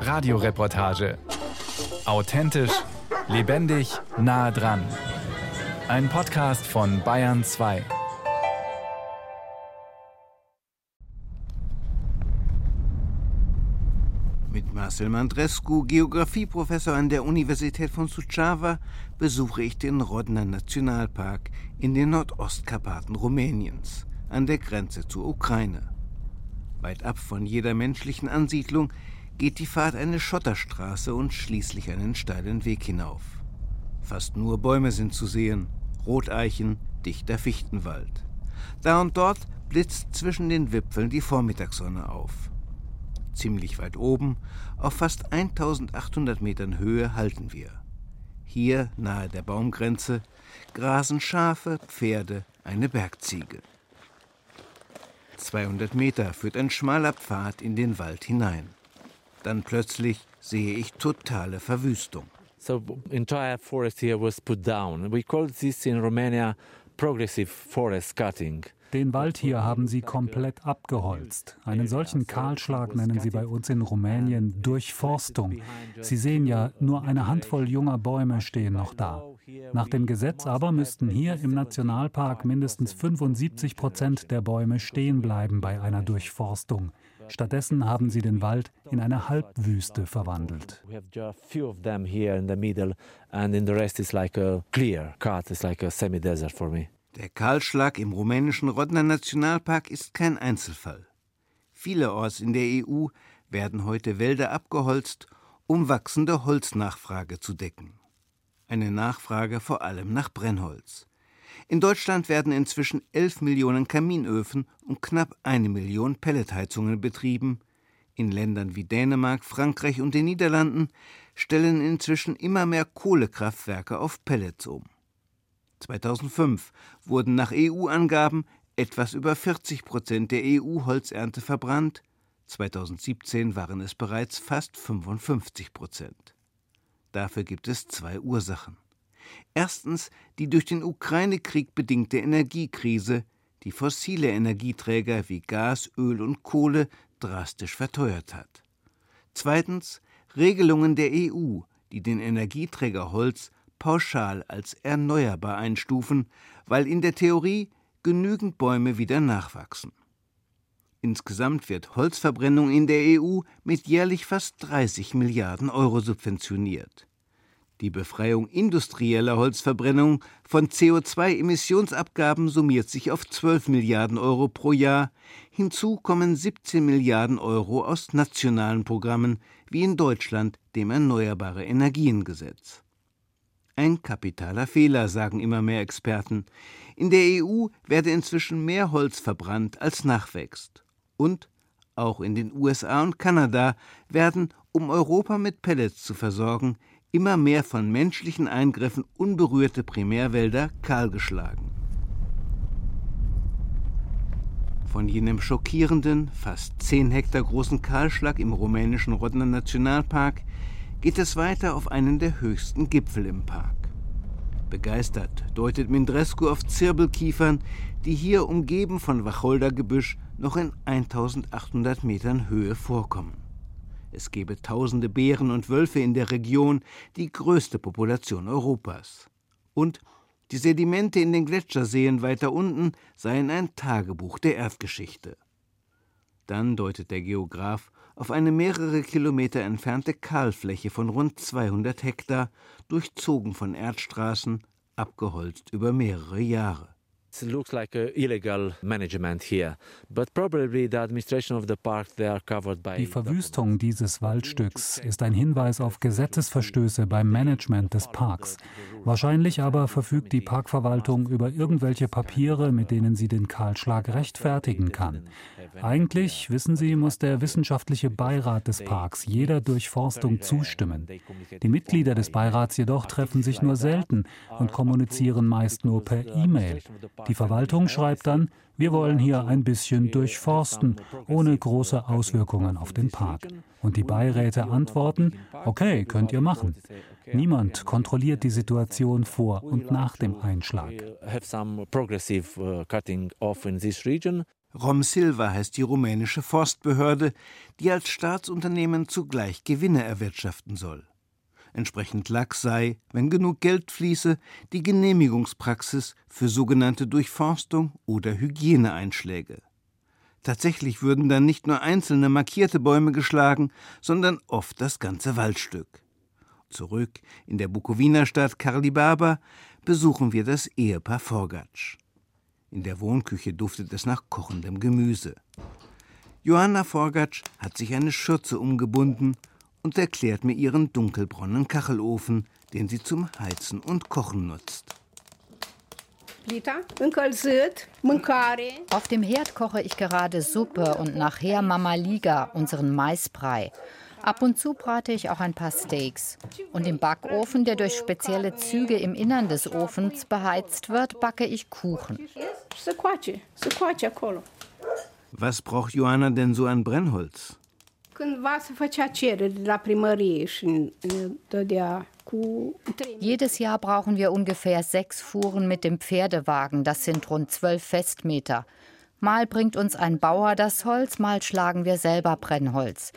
Radioreportage. Authentisch, lebendig, nah dran. Ein Podcast von Bayern 2. Mit Marcel Mandrescu, Geografieprofessor an der Universität von Suceava, besuche ich den Rodner Nationalpark in den Nordostkarpaten Rumäniens, an der Grenze zur Ukraine. Weit ab von jeder menschlichen Ansiedlung geht die Fahrt eine Schotterstraße und schließlich einen steilen Weg hinauf. Fast nur Bäume sind zu sehen, Roteichen, dichter Fichtenwald. Da und dort blitzt zwischen den Wipfeln die Vormittagssonne auf. Ziemlich weit oben, auf fast 1800 Metern Höhe, halten wir. Hier, nahe der Baumgrenze, grasen Schafe, Pferde, eine Bergziege. 200 Meter führt ein schmaler Pfad in den Wald hinein. Dann plötzlich sehe ich totale Verwüstung. So entire forest here was put down. We call this in Romania progressive forest cutting. Den Wald hier haben sie komplett abgeholzt. Einen solchen Kahlschlag nennen sie bei uns in Rumänien Durchforstung. Sie sehen ja, nur eine Handvoll junger Bäume stehen noch da. Nach dem Gesetz aber müssten hier im Nationalpark mindestens 75 Prozent der Bäume stehen bleiben bei einer Durchforstung. Stattdessen haben sie den Wald in eine Halbwüste verwandelt. Der Kahlschlag im rumänischen Rodner Nationalpark ist kein Einzelfall. Vielerorts in der EU werden heute Wälder abgeholzt, um wachsende Holznachfrage zu decken. Eine Nachfrage vor allem nach Brennholz. In Deutschland werden inzwischen 11 Millionen Kaminöfen und knapp eine Million Pelletheizungen betrieben. In Ländern wie Dänemark, Frankreich und den Niederlanden stellen inzwischen immer mehr Kohlekraftwerke auf Pellets um. 2005 wurden nach EU-Angaben etwas über 40 Prozent der EU-Holzernte verbrannt, 2017 waren es bereits fast 55 Prozent. Dafür gibt es zwei Ursachen. Erstens die durch den Ukraine-Krieg bedingte Energiekrise, die fossile Energieträger wie Gas, Öl und Kohle drastisch verteuert hat. Zweitens Regelungen der EU, die den Energieträger Holz pauschal als erneuerbar einstufen, weil in der Theorie genügend Bäume wieder nachwachsen. Insgesamt wird Holzverbrennung in der EU mit jährlich fast 30 Milliarden Euro subventioniert. Die Befreiung industrieller Holzverbrennung von CO2-Emissionsabgaben summiert sich auf 12 Milliarden Euro pro Jahr. Hinzu kommen 17 Milliarden Euro aus nationalen Programmen, wie in Deutschland dem Erneuerbare Energiengesetz. Ein kapitaler Fehler, sagen immer mehr Experten. In der EU werde inzwischen mehr Holz verbrannt, als nachwächst. Und auch in den USA und Kanada werden, um Europa mit Pellets zu versorgen, immer mehr von menschlichen Eingriffen unberührte Primärwälder kahlgeschlagen. Von jenem schockierenden, fast zehn Hektar großen Kahlschlag im rumänischen Rodner Nationalpark geht es weiter auf einen der höchsten Gipfel im Park. Begeistert deutet Mindrescu auf Zirbelkiefern, die hier umgeben von Wacholdergebüsch noch in 1800 Metern Höhe vorkommen. Es gebe tausende Bären und Wölfe in der Region, die größte Population Europas. Und die Sedimente in den Gletscherseen weiter unten seien ein Tagebuch der Erdgeschichte. Dann deutet der Geograf auf eine mehrere Kilometer entfernte Kahlfläche von rund 200 Hektar, durchzogen von Erdstraßen, abgeholzt über mehrere Jahre. It looks like illegal management here, but probably the administration of the park they are covered by Die Verwüstung dieses Waldstücks ist ein Hinweis auf Gesetzesverstöße beim Management des Parks. Wahrscheinlich aber verfügt die Parkverwaltung über irgendwelche Papiere, mit denen sie den Kahlschlag rechtfertigen kann. Eigentlich, wissen Sie, muss der wissenschaftliche Beirat des Parks jeder Durchforstung zustimmen. Die Mitglieder des Beirats jedoch treffen sich nur selten und kommunizieren meist nur per E-Mail. Die Verwaltung schreibt dann, wir wollen hier ein bisschen durchforsten, ohne große Auswirkungen auf den Park. Und die Beiräte antworten, okay, könnt ihr machen. Niemand kontrolliert die Situation vor und nach dem Einschlag. Rom Silva heißt die rumänische Forstbehörde, die als Staatsunternehmen zugleich Gewinne erwirtschaften soll. Entsprechend lax sei, wenn genug Geld fließe, die Genehmigungspraxis für sogenannte Durchforstung oder Hygieneeinschläge. Tatsächlich würden dann nicht nur einzelne markierte Bäume geschlagen, sondern oft das ganze Waldstück. Zurück in der Bukowiner Stadt Karlibaba besuchen wir das Ehepaar Forgatsch. In der Wohnküche duftet es nach kochendem Gemüse. Johanna Forgatsch hat sich eine Schürze umgebunden und erklärt mir ihren dunkelbraunen Kachelofen, den sie zum Heizen und Kochen nutzt. Auf dem Herd koche ich gerade Suppe und nachher Mama Liga, unseren Maisbrei. Ab und zu brate ich auch ein paar Steaks. Und im Backofen, der durch spezielle Züge im Innern des Ofens beheizt wird, backe ich Kuchen. Was braucht Johanna denn so an Brennholz? Jedes Jahr brauchen wir ungefähr sechs Fuhren mit dem Pferdewagen. Das sind rund zwölf Festmeter. Mal bringt uns ein Bauer das Holz, mal schlagen wir selber Brennholz.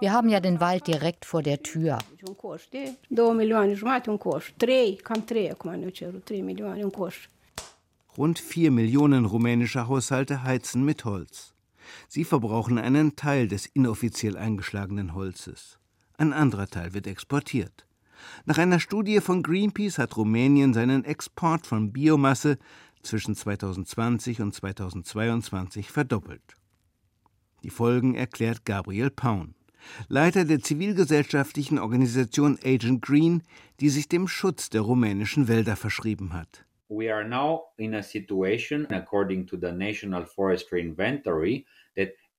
Wir haben ja den Wald direkt vor der Tür. Rund vier Millionen rumänische Haushalte heizen mit Holz. Sie verbrauchen einen Teil des inoffiziell eingeschlagenen Holzes. Ein anderer Teil wird exportiert. Nach einer Studie von Greenpeace hat Rumänien seinen Export von Biomasse zwischen 2020 und 2022 verdoppelt. Die Folgen erklärt Gabriel Paun, Leiter der zivilgesellschaftlichen Organisation Agent Green, die sich dem Schutz der rumänischen Wälder verschrieben hat. We are now in a situation, according to the National Forestry Inventory,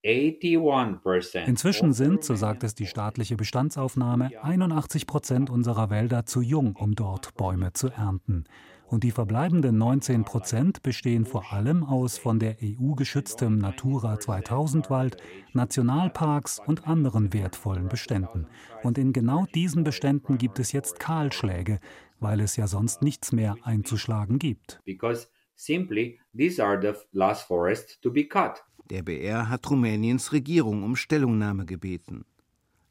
Inzwischen sind, so sagt es die staatliche Bestandsaufnahme, 81 Prozent unserer Wälder zu jung, um dort Bäume zu ernten. Und die verbleibenden 19 Prozent bestehen vor allem aus von der EU geschütztem Natura 2000 Wald, Nationalparks und anderen wertvollen Beständen. Und in genau diesen Beständen gibt es jetzt Kahlschläge, weil es ja sonst nichts mehr einzuschlagen gibt. Because simply these are the last forests to be cut. Der BR hat Rumäniens Regierung um Stellungnahme gebeten.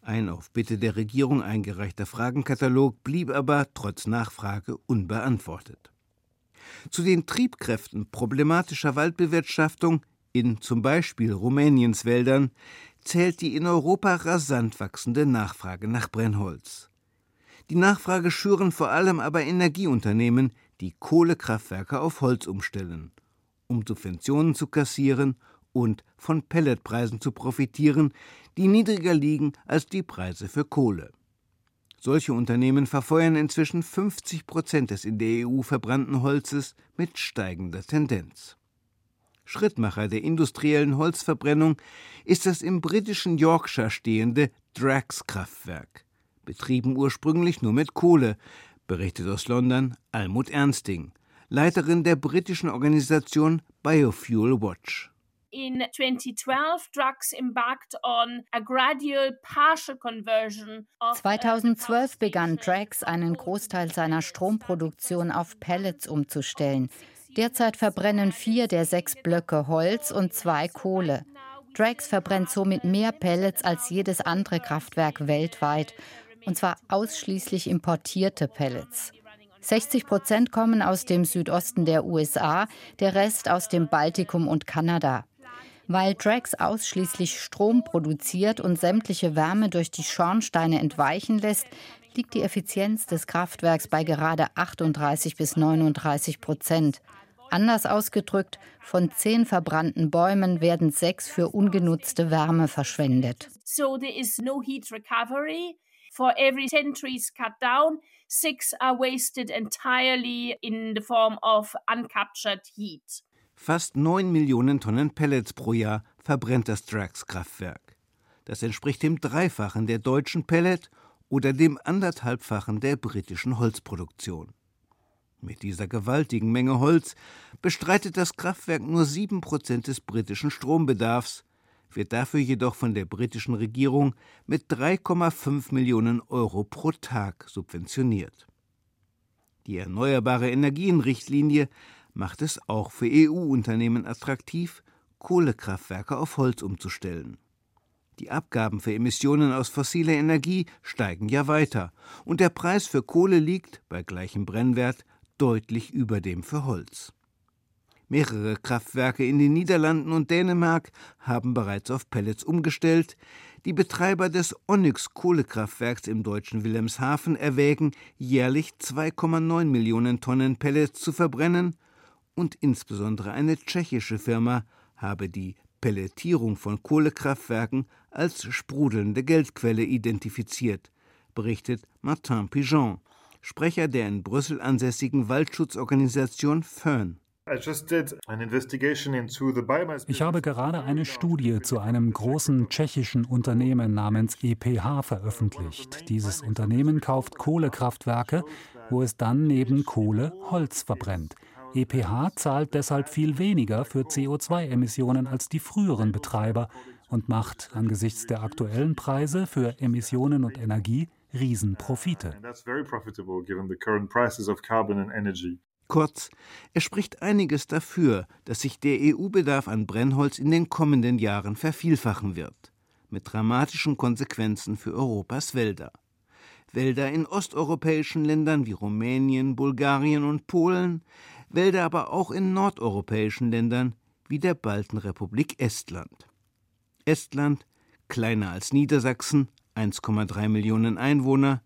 Ein auf Bitte der Regierung eingereichter Fragenkatalog blieb aber trotz Nachfrage unbeantwortet. Zu den Triebkräften problematischer Waldbewirtschaftung in zum Beispiel Rumäniens Wäldern zählt die in Europa rasant wachsende Nachfrage nach Brennholz. Die Nachfrage schüren vor allem aber Energieunternehmen, die Kohlekraftwerke auf Holz umstellen, um Subventionen zu kassieren und von Pelletpreisen zu profitieren, die niedriger liegen als die Preise für Kohle. Solche Unternehmen verfeuern inzwischen 50 Prozent des in der EU verbrannten Holzes mit steigender Tendenz. Schrittmacher der industriellen Holzverbrennung ist das im britischen Yorkshire stehende Drax-Kraftwerk, betrieben ursprünglich nur mit Kohle, berichtet aus London Almut Ernsting, Leiterin der britischen Organisation Biofuel Watch in 2012 drugs embarked on a gradual partial conversion 2012 begann Drax einen Großteil seiner Stromproduktion auf Pellets umzustellen. Derzeit verbrennen vier der sechs Blöcke Holz und zwei Kohle. Drax verbrennt somit mehr Pellets als jedes andere Kraftwerk weltweit, und zwar ausschließlich importierte Pellets. 60 Prozent kommen aus dem Südosten der USA, der Rest aus dem Baltikum und Kanada. Weil Drax ausschließlich Strom produziert und sämtliche Wärme durch die Schornsteine entweichen lässt, liegt die Effizienz des Kraftwerks bei gerade 38 bis 39 Prozent. Anders ausgedrückt, von zehn verbrannten Bäumen werden sechs für ungenutzte Wärme verschwendet. So there is no heat recovery. For every 10 trees cut down, six are wasted entirely in the form of uncaptured heat. Fast 9 Millionen Tonnen Pellets pro Jahr verbrennt das Drax-Kraftwerk. Das entspricht dem Dreifachen der deutschen Pellet oder dem anderthalbfachen der britischen Holzproduktion. Mit dieser gewaltigen Menge Holz bestreitet das Kraftwerk nur 7% des britischen Strombedarfs, wird dafür jedoch von der britischen Regierung mit 3,5 Millionen Euro pro Tag subventioniert. Die Erneuerbare Energienrichtlinie macht es auch für EU-Unternehmen attraktiv, Kohlekraftwerke auf Holz umzustellen. Die Abgaben für Emissionen aus fossiler Energie steigen ja weiter, und der Preis für Kohle liegt bei gleichem Brennwert deutlich über dem für Holz. Mehrere Kraftwerke in den Niederlanden und Dänemark haben bereits auf Pellets umgestellt. Die Betreiber des Onyx Kohlekraftwerks im deutschen Wilhelmshaven erwägen, jährlich 2,9 Millionen Tonnen Pellets zu verbrennen, und insbesondere eine tschechische Firma habe die Pelletierung von Kohlekraftwerken als sprudelnde Geldquelle identifiziert, berichtet Martin Pigeon, Sprecher der in Brüssel ansässigen Waldschutzorganisation Föhn. Ich habe gerade eine Studie zu einem großen tschechischen Unternehmen namens EPH veröffentlicht. Dieses Unternehmen kauft Kohlekraftwerke, wo es dann neben Kohle Holz verbrennt. EPH zahlt deshalb viel weniger für CO2-Emissionen als die früheren Betreiber und macht angesichts der aktuellen Preise für Emissionen und Energie Riesenprofite. Kurz, es spricht einiges dafür, dass sich der EU-Bedarf an Brennholz in den kommenden Jahren vervielfachen wird, mit dramatischen Konsequenzen für Europas Wälder. Wälder in osteuropäischen Ländern wie Rumänien, Bulgarien und Polen, Wälder aber auch in nordeuropäischen Ländern wie der Baltenrepublik Estland. Estland, kleiner als Niedersachsen, 1,3 Millionen Einwohner,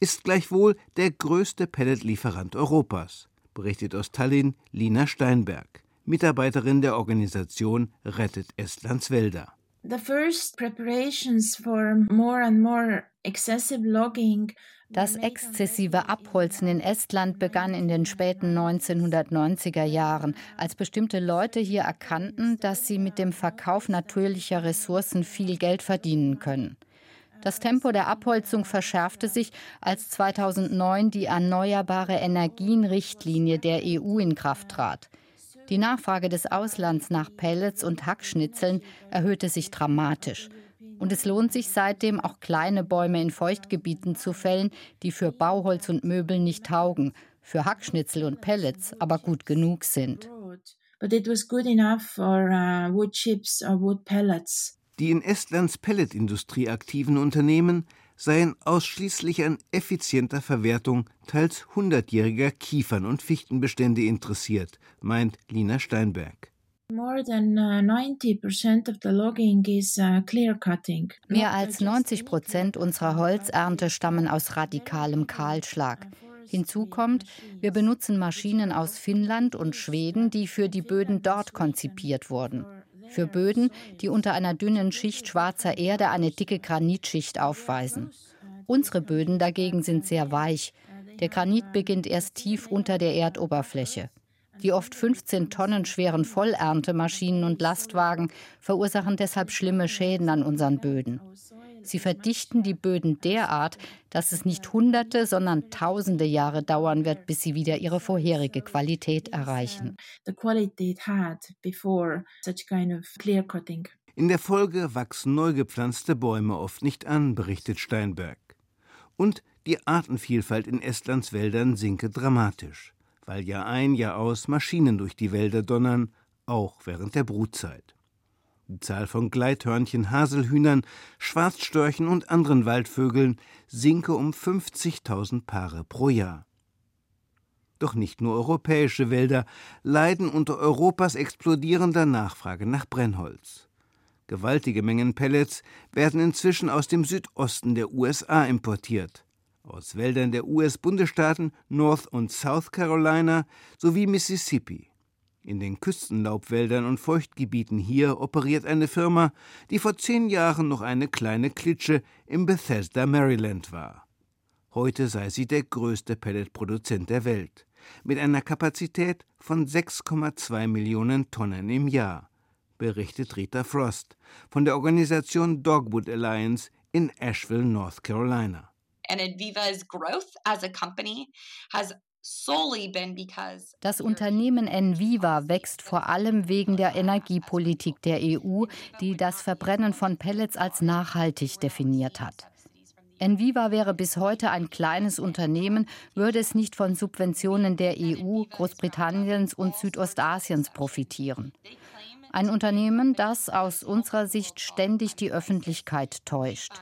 ist gleichwohl der größte Pelletlieferant Europas, berichtet aus Tallinn Lina Steinberg, Mitarbeiterin der Organisation Rettet Estlands Wälder. The first preparations for more and more excessive logging das exzessive Abholzen in Estland begann in den späten 1990er Jahren, als bestimmte Leute hier erkannten, dass sie mit dem Verkauf natürlicher Ressourcen viel Geld verdienen können. Das Tempo der Abholzung verschärfte sich, als 2009 die Erneuerbare Energien-Richtlinie der EU in Kraft trat. Die Nachfrage des Auslands nach Pellets und Hackschnitzeln erhöhte sich dramatisch. Und es lohnt sich seitdem auch kleine Bäume in Feuchtgebieten zu fällen, die für Bauholz und Möbel nicht taugen, für Hackschnitzel und Pellets aber gut genug sind. But it was good enough for uh, wood chips or wood pellets. Die in Estlands Pelletindustrie aktiven Unternehmen seien ausschließlich an effizienter Verwertung teils hundertjähriger Kiefern- und Fichtenbestände interessiert, meint Lina Steinberg. Uh, uh, Mehr als 90 Prozent unserer Holzernte stammen aus radikalem Kahlschlag. Hinzu kommt, wir benutzen Maschinen aus Finnland und Schweden, die für die Böden dort konzipiert wurden. Für Böden, die unter einer dünnen Schicht schwarzer Erde eine dicke Granitschicht aufweisen. Unsere Böden dagegen sind sehr weich. Der Granit beginnt erst tief unter der Erdoberfläche. Die oft 15 Tonnen schweren Vollerntemaschinen und Lastwagen verursachen deshalb schlimme Schäden an unseren Böden. Sie verdichten die Böden derart, dass es nicht Hunderte, sondern Tausende Jahre dauern wird, bis sie wieder ihre vorherige Qualität erreichen. In der Folge wachsen neu gepflanzte Bäume oft nicht an, berichtet Steinberg. Und die Artenvielfalt in Estlands Wäldern sinke dramatisch weil Jahr ein, Jahr aus Maschinen durch die Wälder donnern, auch während der Brutzeit. Die Zahl von Gleithörnchen, Haselhühnern, Schwarzstörchen und anderen Waldvögeln sinke um 50.000 Paare pro Jahr. Doch nicht nur europäische Wälder leiden unter Europas explodierender Nachfrage nach Brennholz. Gewaltige Mengen Pellets werden inzwischen aus dem Südosten der USA importiert aus Wäldern der US-Bundesstaaten North und South Carolina sowie Mississippi. In den Küstenlaubwäldern und Feuchtgebieten hier operiert eine Firma, die vor zehn Jahren noch eine kleine Klitsche im Bethesda, Maryland war. Heute sei sie der größte Pelletproduzent der Welt, mit einer Kapazität von 6,2 Millionen Tonnen im Jahr, berichtet Rita Frost von der Organisation Dogwood Alliance in Asheville, North Carolina. And Enviva's growth as a company has das Unternehmen Enviva wächst vor allem wegen der Energiepolitik der EU, die das Verbrennen von Pellets als nachhaltig definiert hat. Enviva wäre bis heute ein kleines Unternehmen, würde es nicht von Subventionen der EU, Großbritanniens und Südostasiens profitieren. Ein Unternehmen, das aus unserer Sicht ständig die Öffentlichkeit täuscht.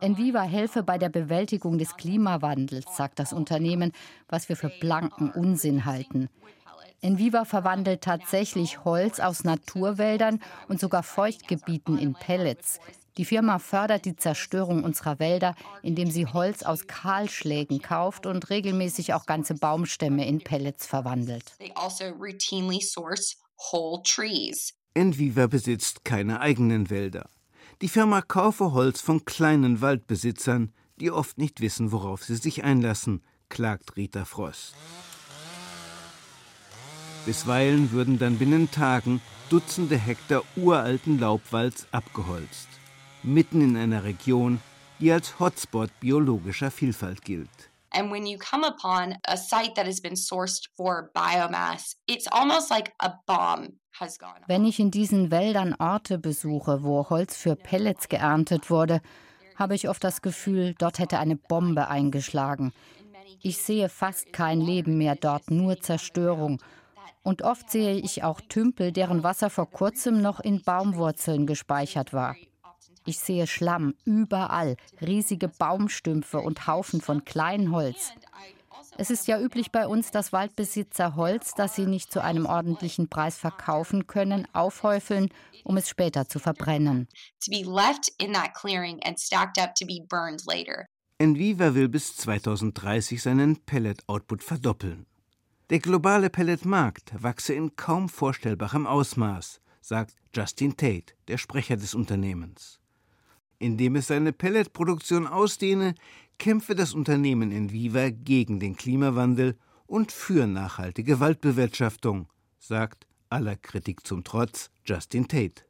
Enviva helfe bei der Bewältigung des Klimawandels, sagt das Unternehmen, was wir für blanken Unsinn halten. Enviva verwandelt tatsächlich Holz aus Naturwäldern und sogar Feuchtgebieten in Pellets. Die Firma fördert die Zerstörung unserer Wälder, indem sie Holz aus Kahlschlägen kauft und regelmäßig auch ganze Baumstämme in Pellets verwandelt. Also Enviva besitzt keine eigenen Wälder. Die Firma kaufe Holz von kleinen Waldbesitzern, die oft nicht wissen, worauf sie sich einlassen, klagt Rita Frost. Bisweilen würden dann binnen Tagen Dutzende Hektar uralten Laubwalds abgeholzt, mitten in einer Region, die als Hotspot biologischer Vielfalt gilt. And when you come upon a site that has been sourced for biomass, it's almost like a bomb wenn ich in diesen Wäldern Orte besuche, wo Holz für Pellets geerntet wurde, habe ich oft das Gefühl, dort hätte eine Bombe eingeschlagen. Ich sehe fast kein Leben mehr dort, nur Zerstörung. Und oft sehe ich auch Tümpel, deren Wasser vor kurzem noch in Baumwurzeln gespeichert war. Ich sehe Schlamm überall, riesige Baumstümpfe und Haufen von Kleinholz. Es ist ja üblich bei uns, dass Waldbesitzer Holz, das sie nicht zu einem ordentlichen Preis verkaufen können, aufhäufeln, um es später zu verbrennen. Enviva will bis 2030 seinen Pellet-Output verdoppeln. Der globale Pelletmarkt wachse in kaum vorstellbarem Ausmaß, sagt Justin Tate, der Sprecher des Unternehmens. Indem es seine Pelletproduktion ausdehne, kämpfe das Unternehmen Enviva gegen den Klimawandel und für nachhaltige Waldbewirtschaftung, sagt aller Kritik zum Trotz Justin Tate.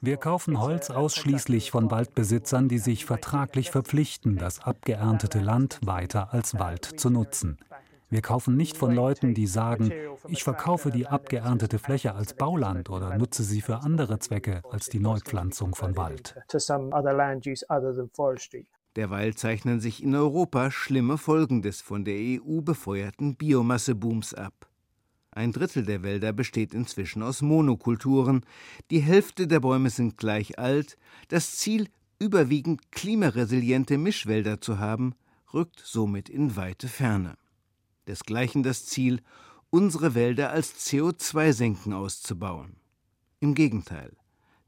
Wir kaufen Holz ausschließlich von Waldbesitzern, die sich vertraglich verpflichten, das abgeerntete Land weiter als Wald zu nutzen. Wir kaufen nicht von Leuten, die sagen, ich verkaufe die abgeerntete Fläche als Bauland oder nutze sie für andere Zwecke als die Neupflanzung von Wald. Derweil zeichnen sich in Europa schlimme Folgen des von der EU befeuerten Biomassebooms ab. Ein Drittel der Wälder besteht inzwischen aus Monokulturen, die Hälfte der Bäume sind gleich alt, das Ziel, überwiegend klimaresiliente Mischwälder zu haben, rückt somit in weite Ferne desgleichen das Ziel, unsere Wälder als CO2-Senken auszubauen. Im Gegenteil,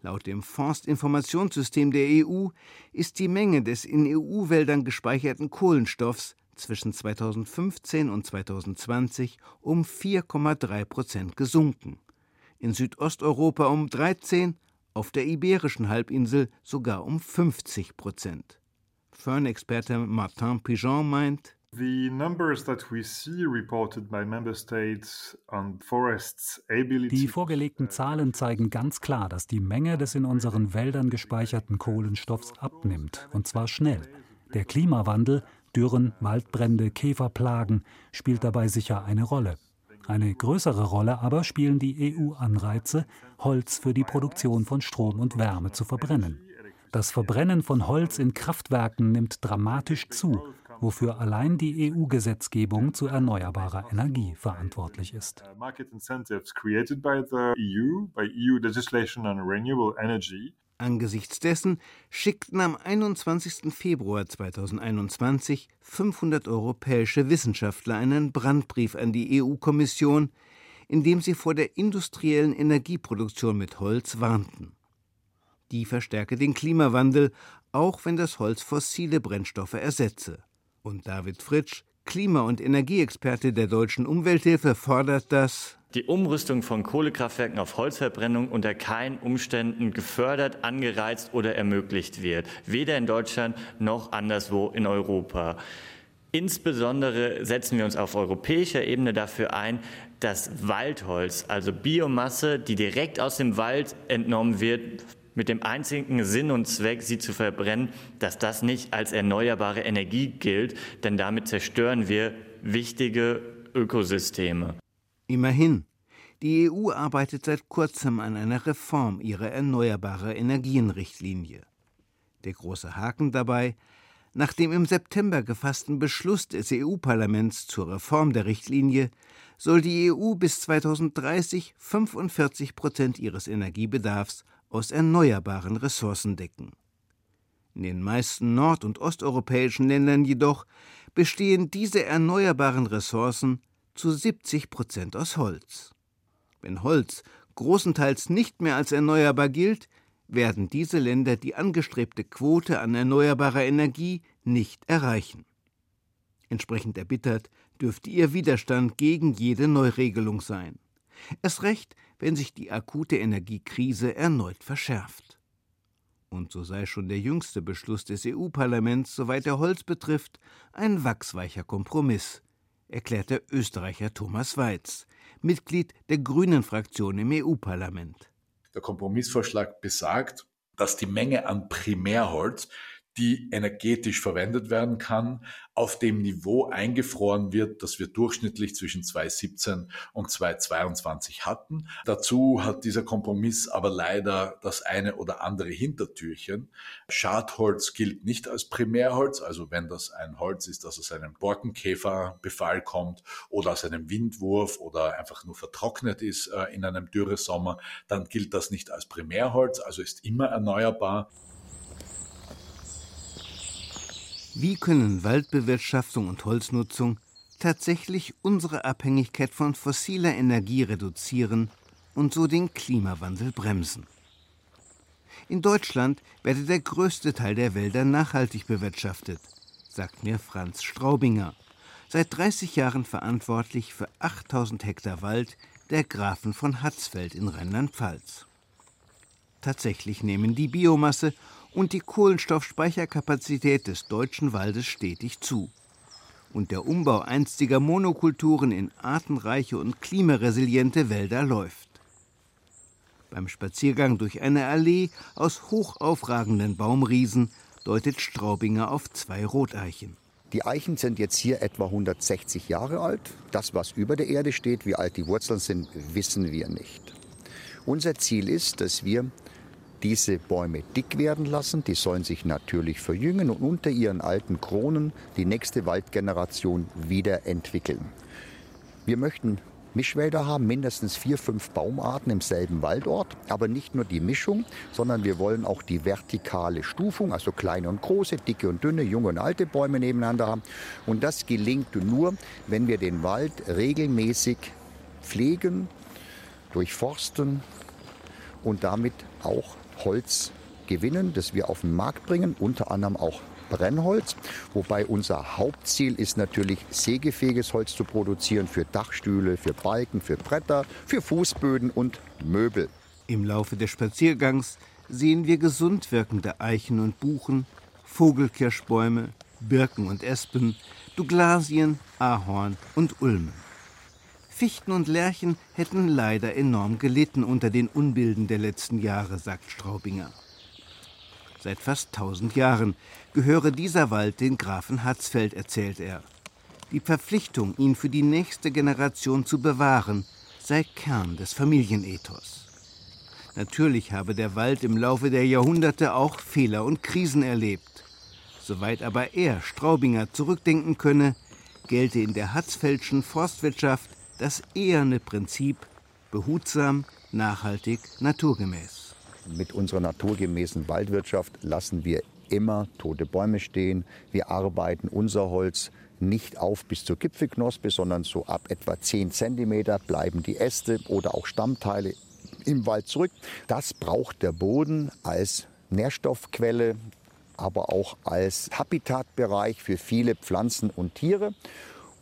laut dem Forstinformationssystem der EU ist die Menge des in EU-Wäldern gespeicherten Kohlenstoffs zwischen 2015 und 2020 um 4,3 Prozent gesunken, in Südosteuropa um 13, auf der Iberischen Halbinsel sogar um 50 Prozent. Fern-Experte Martin Pigeon meint, die vorgelegten Zahlen zeigen ganz klar, dass die Menge des in unseren Wäldern gespeicherten Kohlenstoffs abnimmt, und zwar schnell. Der Klimawandel, Dürren, Waldbrände, Käferplagen spielt dabei sicher eine Rolle. Eine größere Rolle aber spielen die EU-Anreize, Holz für die Produktion von Strom und Wärme zu verbrennen. Das Verbrennen von Holz in Kraftwerken nimmt dramatisch zu wofür allein die EU-Gesetzgebung zu erneuerbarer Energie verantwortlich ist. Uh, e Angesichts dessen schickten am 21. Februar 2021 500 europäische Wissenschaftler einen Brandbrief an die EU-Kommission, in dem sie vor der industriellen Energieproduktion mit Holz warnten. Die verstärke den Klimawandel, auch wenn das Holz fossile Brennstoffe ersetze. Und David Fritsch, Klima- und Energieexperte der Deutschen Umwelthilfe, fordert das die Umrüstung von Kohlekraftwerken auf Holzverbrennung unter keinen Umständen gefördert, angereizt oder ermöglicht wird, weder in Deutschland noch anderswo in Europa. Insbesondere setzen wir uns auf europäischer Ebene dafür ein, dass Waldholz, also Biomasse, die direkt aus dem Wald entnommen wird, mit dem einzigen Sinn und Zweck, sie zu verbrennen, dass das nicht als erneuerbare Energie gilt, denn damit zerstören wir wichtige Ökosysteme. Immerhin, die EU arbeitet seit kurzem an einer Reform ihrer erneuerbare Energienrichtlinie. Der große Haken dabei, Nach dem im September gefassten Beschluss des EU-Parlaments zur Reform der Richtlinie soll die EU bis 2030 45 Prozent ihres Energiebedarfs aus erneuerbaren Ressourcen decken. In den meisten nord- und osteuropäischen Ländern jedoch bestehen diese erneuerbaren Ressourcen zu 70 Prozent aus Holz. Wenn Holz großenteils nicht mehr als erneuerbar gilt, werden diese Länder die angestrebte Quote an erneuerbarer Energie nicht erreichen. Entsprechend erbittert dürfte ihr Widerstand gegen jede Neuregelung sein. Es recht, wenn sich die akute Energiekrise erneut verschärft. Und so sei schon der jüngste Beschluss des EU-Parlaments, soweit er Holz betrifft, ein wachsweicher Kompromiss, erklärt der Österreicher Thomas Weiz, Mitglied der Grünen-Fraktion im EU-Parlament. Der Kompromissvorschlag besagt, dass die Menge an Primärholz die energetisch verwendet werden kann, auf dem Niveau eingefroren wird, das wir durchschnittlich zwischen 2017 und 2022 hatten. Dazu hat dieser Kompromiss aber leider das eine oder andere Hintertürchen. Schadholz gilt nicht als Primärholz, also wenn das ein Holz ist, das aus einem Borkenkäferbefall kommt oder aus einem Windwurf oder einfach nur vertrocknet ist äh, in einem Dürresommer, dann gilt das nicht als Primärholz, also ist immer erneuerbar. Wie können Waldbewirtschaftung und Holznutzung tatsächlich unsere Abhängigkeit von fossiler Energie reduzieren und so den Klimawandel bremsen? In Deutschland werde der größte Teil der Wälder nachhaltig bewirtschaftet, sagt mir Franz Straubinger, seit 30 Jahren verantwortlich für 8000 Hektar Wald der Grafen von Hatzfeld in Rheinland-Pfalz. Tatsächlich nehmen die Biomasse und die Kohlenstoffspeicherkapazität des deutschen Waldes stetig zu. Und der Umbau einstiger Monokulturen in artenreiche und klimaresiliente Wälder läuft. Beim Spaziergang durch eine Allee aus hochaufragenden Baumriesen deutet Straubinger auf zwei Roteichen. Die Eichen sind jetzt hier etwa 160 Jahre alt. Das, was über der Erde steht, wie alt die Wurzeln sind, wissen wir nicht. Unser Ziel ist, dass wir diese Bäume dick werden lassen. Die sollen sich natürlich verjüngen und unter ihren alten Kronen die nächste Waldgeneration wieder entwickeln. Wir möchten Mischwälder haben, mindestens vier, fünf Baumarten im selben Waldort. Aber nicht nur die Mischung, sondern wir wollen auch die vertikale Stufung, also kleine und große, dicke und dünne, junge und alte Bäume nebeneinander haben. Und das gelingt nur, wenn wir den Wald regelmäßig pflegen, durchforsten und damit auch Holz gewinnen, das wir auf den Markt bringen, unter anderem auch Brennholz, wobei unser Hauptziel ist natürlich sägefähiges Holz zu produzieren für Dachstühle, für Balken, für Bretter, für Fußböden und Möbel. Im Laufe des Spaziergangs sehen wir gesund wirkende Eichen und Buchen, Vogelkirschbäume, Birken und Espen, Douglasien, Ahorn und Ulmen. Fichten und Lärchen hätten leider enorm gelitten unter den Unbilden der letzten Jahre, sagt Straubinger. Seit fast tausend Jahren gehöre dieser Wald den Grafen Hatzfeld, erzählt er. Die Verpflichtung, ihn für die nächste Generation zu bewahren, sei Kern des Familienethos. Natürlich habe der Wald im Laufe der Jahrhunderte auch Fehler und Krisen erlebt. Soweit aber er, Straubinger, zurückdenken könne, gelte in der Hatzfeldschen Forstwirtschaft das eherne Prinzip behutsam, nachhaltig, naturgemäß. Mit unserer naturgemäßen Waldwirtschaft lassen wir immer tote Bäume stehen. Wir arbeiten unser Holz nicht auf bis zur Gipfelknospe, sondern so ab etwa 10 cm bleiben die Äste oder auch Stammteile im Wald zurück. Das braucht der Boden als Nährstoffquelle, aber auch als Habitatbereich für viele Pflanzen und Tiere.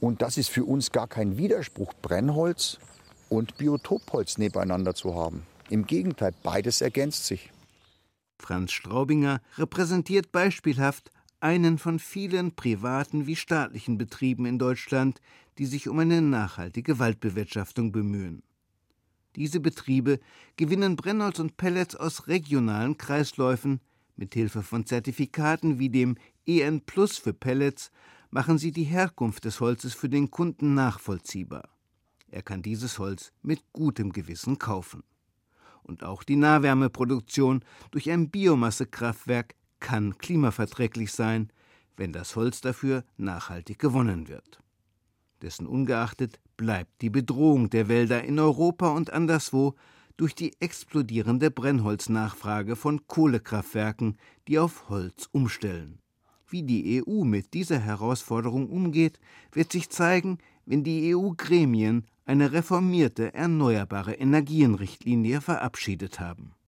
Und das ist für uns gar kein Widerspruch, Brennholz und Biotopholz nebeneinander zu haben. Im Gegenteil, beides ergänzt sich. Franz Straubinger repräsentiert beispielhaft einen von vielen privaten wie staatlichen Betrieben in Deutschland, die sich um eine nachhaltige Waldbewirtschaftung bemühen. Diese Betriebe gewinnen Brennholz und Pellets aus regionalen Kreisläufen mit Hilfe von Zertifikaten wie dem EN Plus für Pellets machen sie die Herkunft des Holzes für den Kunden nachvollziehbar. Er kann dieses Holz mit gutem Gewissen kaufen. Und auch die Nahwärmeproduktion durch ein Biomassekraftwerk kann klimaverträglich sein, wenn das Holz dafür nachhaltig gewonnen wird. Dessen ungeachtet bleibt die Bedrohung der Wälder in Europa und anderswo durch die explodierende Brennholznachfrage von Kohlekraftwerken, die auf Holz umstellen. Wie die EU mit dieser Herausforderung umgeht, wird sich zeigen, wenn die EU-Gremien eine reformierte erneuerbare Energienrichtlinie verabschiedet haben.